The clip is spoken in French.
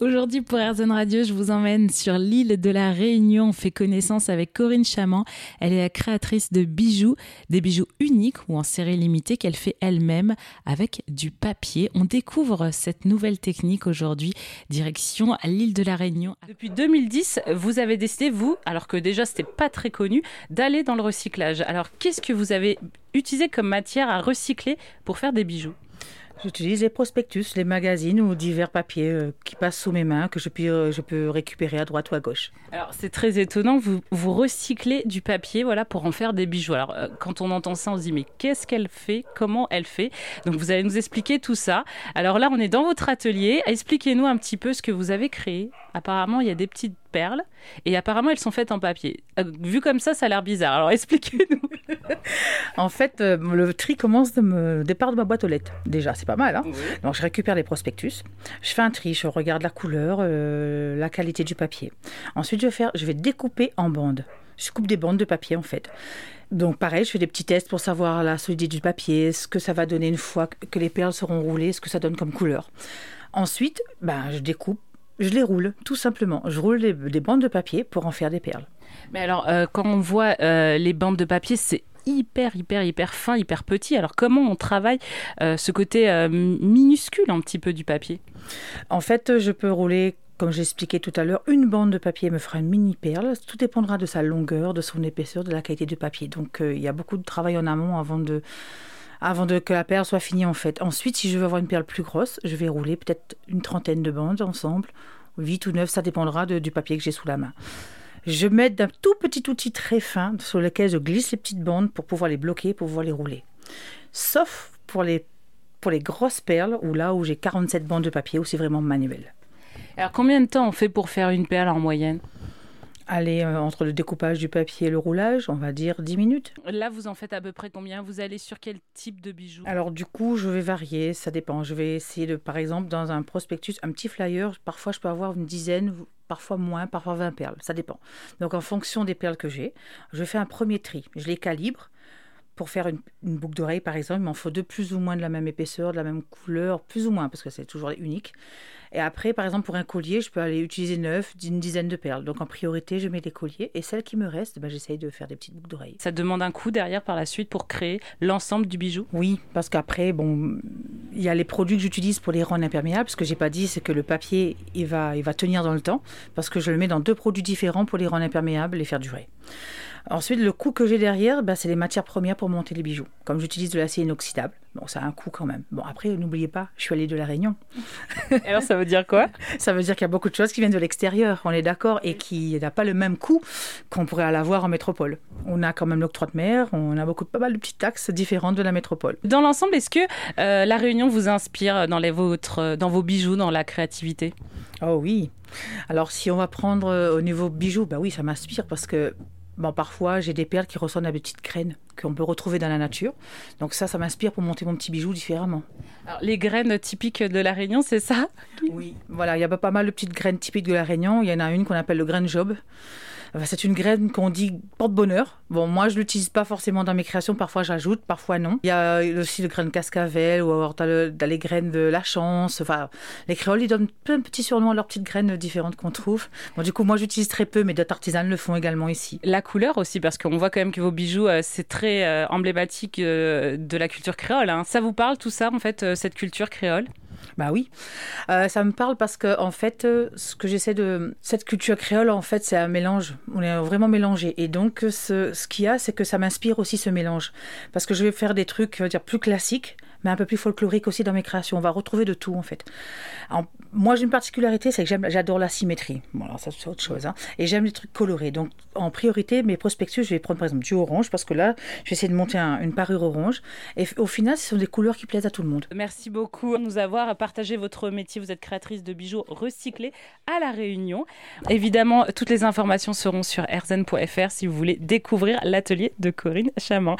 Aujourd'hui pour Airzone Radio, je vous emmène sur l'île de la Réunion. On fait connaissance avec Corinne Chaman. Elle est la créatrice de bijoux, des bijoux uniques ou en série limitée qu'elle fait elle-même avec du papier. On découvre cette nouvelle technique aujourd'hui, direction l'île de la Réunion. Depuis 2010, vous avez décidé, vous, alors que déjà c'était pas très connu, d'aller dans le recyclage. Alors qu'est-ce que vous avez utilisé comme matière à recycler pour faire des bijoux? J'utilise les prospectus, les magazines ou divers papiers euh, qui passent sous mes mains que je peux, euh, je peux récupérer à droite ou à gauche. Alors c'est très étonnant, vous, vous recyclez du papier voilà, pour en faire des bijoux. Alors euh, quand on entend ça, on se dit mais qu'est-ce qu'elle fait? Comment elle fait? Donc vous allez nous expliquer tout ça. Alors là, on est dans votre atelier. Expliquez-nous un petit peu ce que vous avez créé. Apparemment, il y a des petites perles et apparemment elles sont faites en papier. vu comme ça, ça a l'air bizarre. Alors expliquez-nous. en fait, le tri commence de me... départ de ma boîte aux lettres. Déjà, c'est pas mal. Hein Donc je récupère les prospectus, je fais un tri, je regarde la couleur, euh, la qualité du papier. Ensuite, je vais, faire, je vais découper en bandes. Je coupe des bandes de papier en fait. Donc pareil, je fais des petits tests pour savoir la solidité du papier, ce que ça va donner une fois que les perles seront roulées, ce que ça donne comme couleur. Ensuite, ben, je découpe, je les roule, tout simplement. Je roule des, bandes de papier pour en faire des perles. Mais alors, euh, quand on voit euh, les bandes de papier, c'est hyper, hyper, hyper fin, hyper petit. Alors comment on travaille euh, ce côté euh, minuscule un petit peu du papier? En fait, je peux rouler comme j'expliquais tout à l'heure, une bande de papier me fera une mini perle. Tout dépendra de sa longueur, de son épaisseur, de la qualité du papier. Donc euh, il y a beaucoup de travail en amont avant de avant de, que la perle soit finie en fait. Ensuite, si je veux avoir une perle plus grosse, je vais rouler peut-être une trentaine de bandes ensemble, 8 ou 9, ça dépendra du papier que j'ai sous la main je mets d'un tout petit outil très fin sur lequel je glisse les petites bandes pour pouvoir les bloquer, pour pouvoir les rouler. Sauf pour les, pour les grosses perles, ou là où j'ai 47 bandes de papier, où c'est vraiment manuel. Alors combien de temps on fait pour faire une perle en moyenne? Aller euh, entre le découpage du papier et le roulage, on va dire 10 minutes. Là, vous en faites à peu près combien? Vous allez sur quel type de bijoux? Alors du coup, je vais varier, ça dépend. Je vais essayer de, par exemple, dans un prospectus, un petit flyer, parfois je peux avoir une dizaine, parfois moins, parfois 20 perles, ça dépend. Donc en fonction des perles que j'ai, je fais un premier tri, je les calibre. Pour faire une, boucle d'oreille, par exemple, il m'en faut deux plus ou moins de la même épaisseur, de la même couleur, plus ou moins, parce que c'est toujours unique. Et après, par exemple, pour un collier, je peux aller utiliser neuf, d'une dizaine de perles. Donc en priorité, je mets des colliers. Et celles qui me restent, ben, j'essaye de faire des petites boucles d'oreilles. Ça demande un coup derrière par la suite pour créer l'ensemble du bijou? Oui, parce qu'après, bon, il y a les produits que j'utilise pour les rendre imperméables. Ce que j'ai pas dit, c'est que le papier, il va, il va tenir dans le temps. Parce que je le mets dans deux produits différents pour les rendre imperméables et faire durer. Ensuite, le coût que j'ai derrière, ben, c'est les matières premières pour monter les bijoux. Comme j'utilise de l'acier inoxydable, bon, ça a un coût quand même. Bon, après, n'oubliez pas, je suis allée de la Réunion. alors, ça veut dire quoi? Ça veut dire qu'il y a beaucoup de choses qui viennent de l'extérieur, on est d'accord, et qui n'a pas le même coût qu'on pourrait l'avoir en métropole. On a quand même l'octroi de mer, on a beaucoup, pas mal de petites taxes différentes de la métropole. Dans l'ensemble, est-ce que euh, la Réunion vous inspire dans, les vôtres, dans vos bijoux, dans la créativité? Oh oui. Alors, si on va prendre euh, au niveau bijoux, bah oui, ça m'inspire parce que Bon, parfois, j'ai des perles qui ressemblent à des petites graines qu'on peut retrouver dans la nature. Donc ça, ça m'inspire pour monter mon petit bijou différemment. Alors, les graines typiques de la Réunion, c'est ça? Oui, voilà, il y a pas mal de petites graines typiques de la Réunion. Il y en a une qu'on appelle le grain job c'est une graine qu'on dit porte-bonheur. Bon, moi, je l'utilise pas forcément dans mes créations. Parfois, j'ajoute, parfois non. Il y a aussi le grain de cascavelle ou alors as, les graines de la chance. Enfin, les créoles, ils donnent plein de petits surnoms à leurs petites graines différentes qu'on trouve. Bon, du coup, moi, j'utilise très peu, mais d'autres artisanes le font également ici. La couleur aussi, parce qu'on voit quand même que vos bijoux, euh, c'est très euh, emblématique euh, de la culture créole. Hein. Ça vous parle tout ça, en fait, cette culture créole? Bah oui, euh, ça me parle parce que en fait, euh, ce que j'essaie de cette culture créole, en fait, c'est un mélange. On est vraiment mélangé. Et donc, ce, qu'il y a, c'est que ça m'inspire aussi ce mélange, parce que je vais faire des trucs, dire plus classiques, mais un peu plus folklorique aussi dans mes créations. On va retrouver de tout en fait. moi j'ai une particularité, c'est que j'adore la symétrie. Bon alors ça c'est autre chose. Hein. Et j'aime les trucs colorés. Donc en priorité, mes prospectus, je vais prendre par exemple du orange parce que là, je vais essayer de monter une parure orange. Et au final, ce sont des couleurs qui plaisent à tout le monde. Merci beaucoup de nous avoir partagé votre métier. Vous êtes créatrice de bijoux recyclés à La Réunion. Évidemment, toutes les informations seront sur erzen.fr si vous voulez découvrir l'atelier de Corinne Chaman.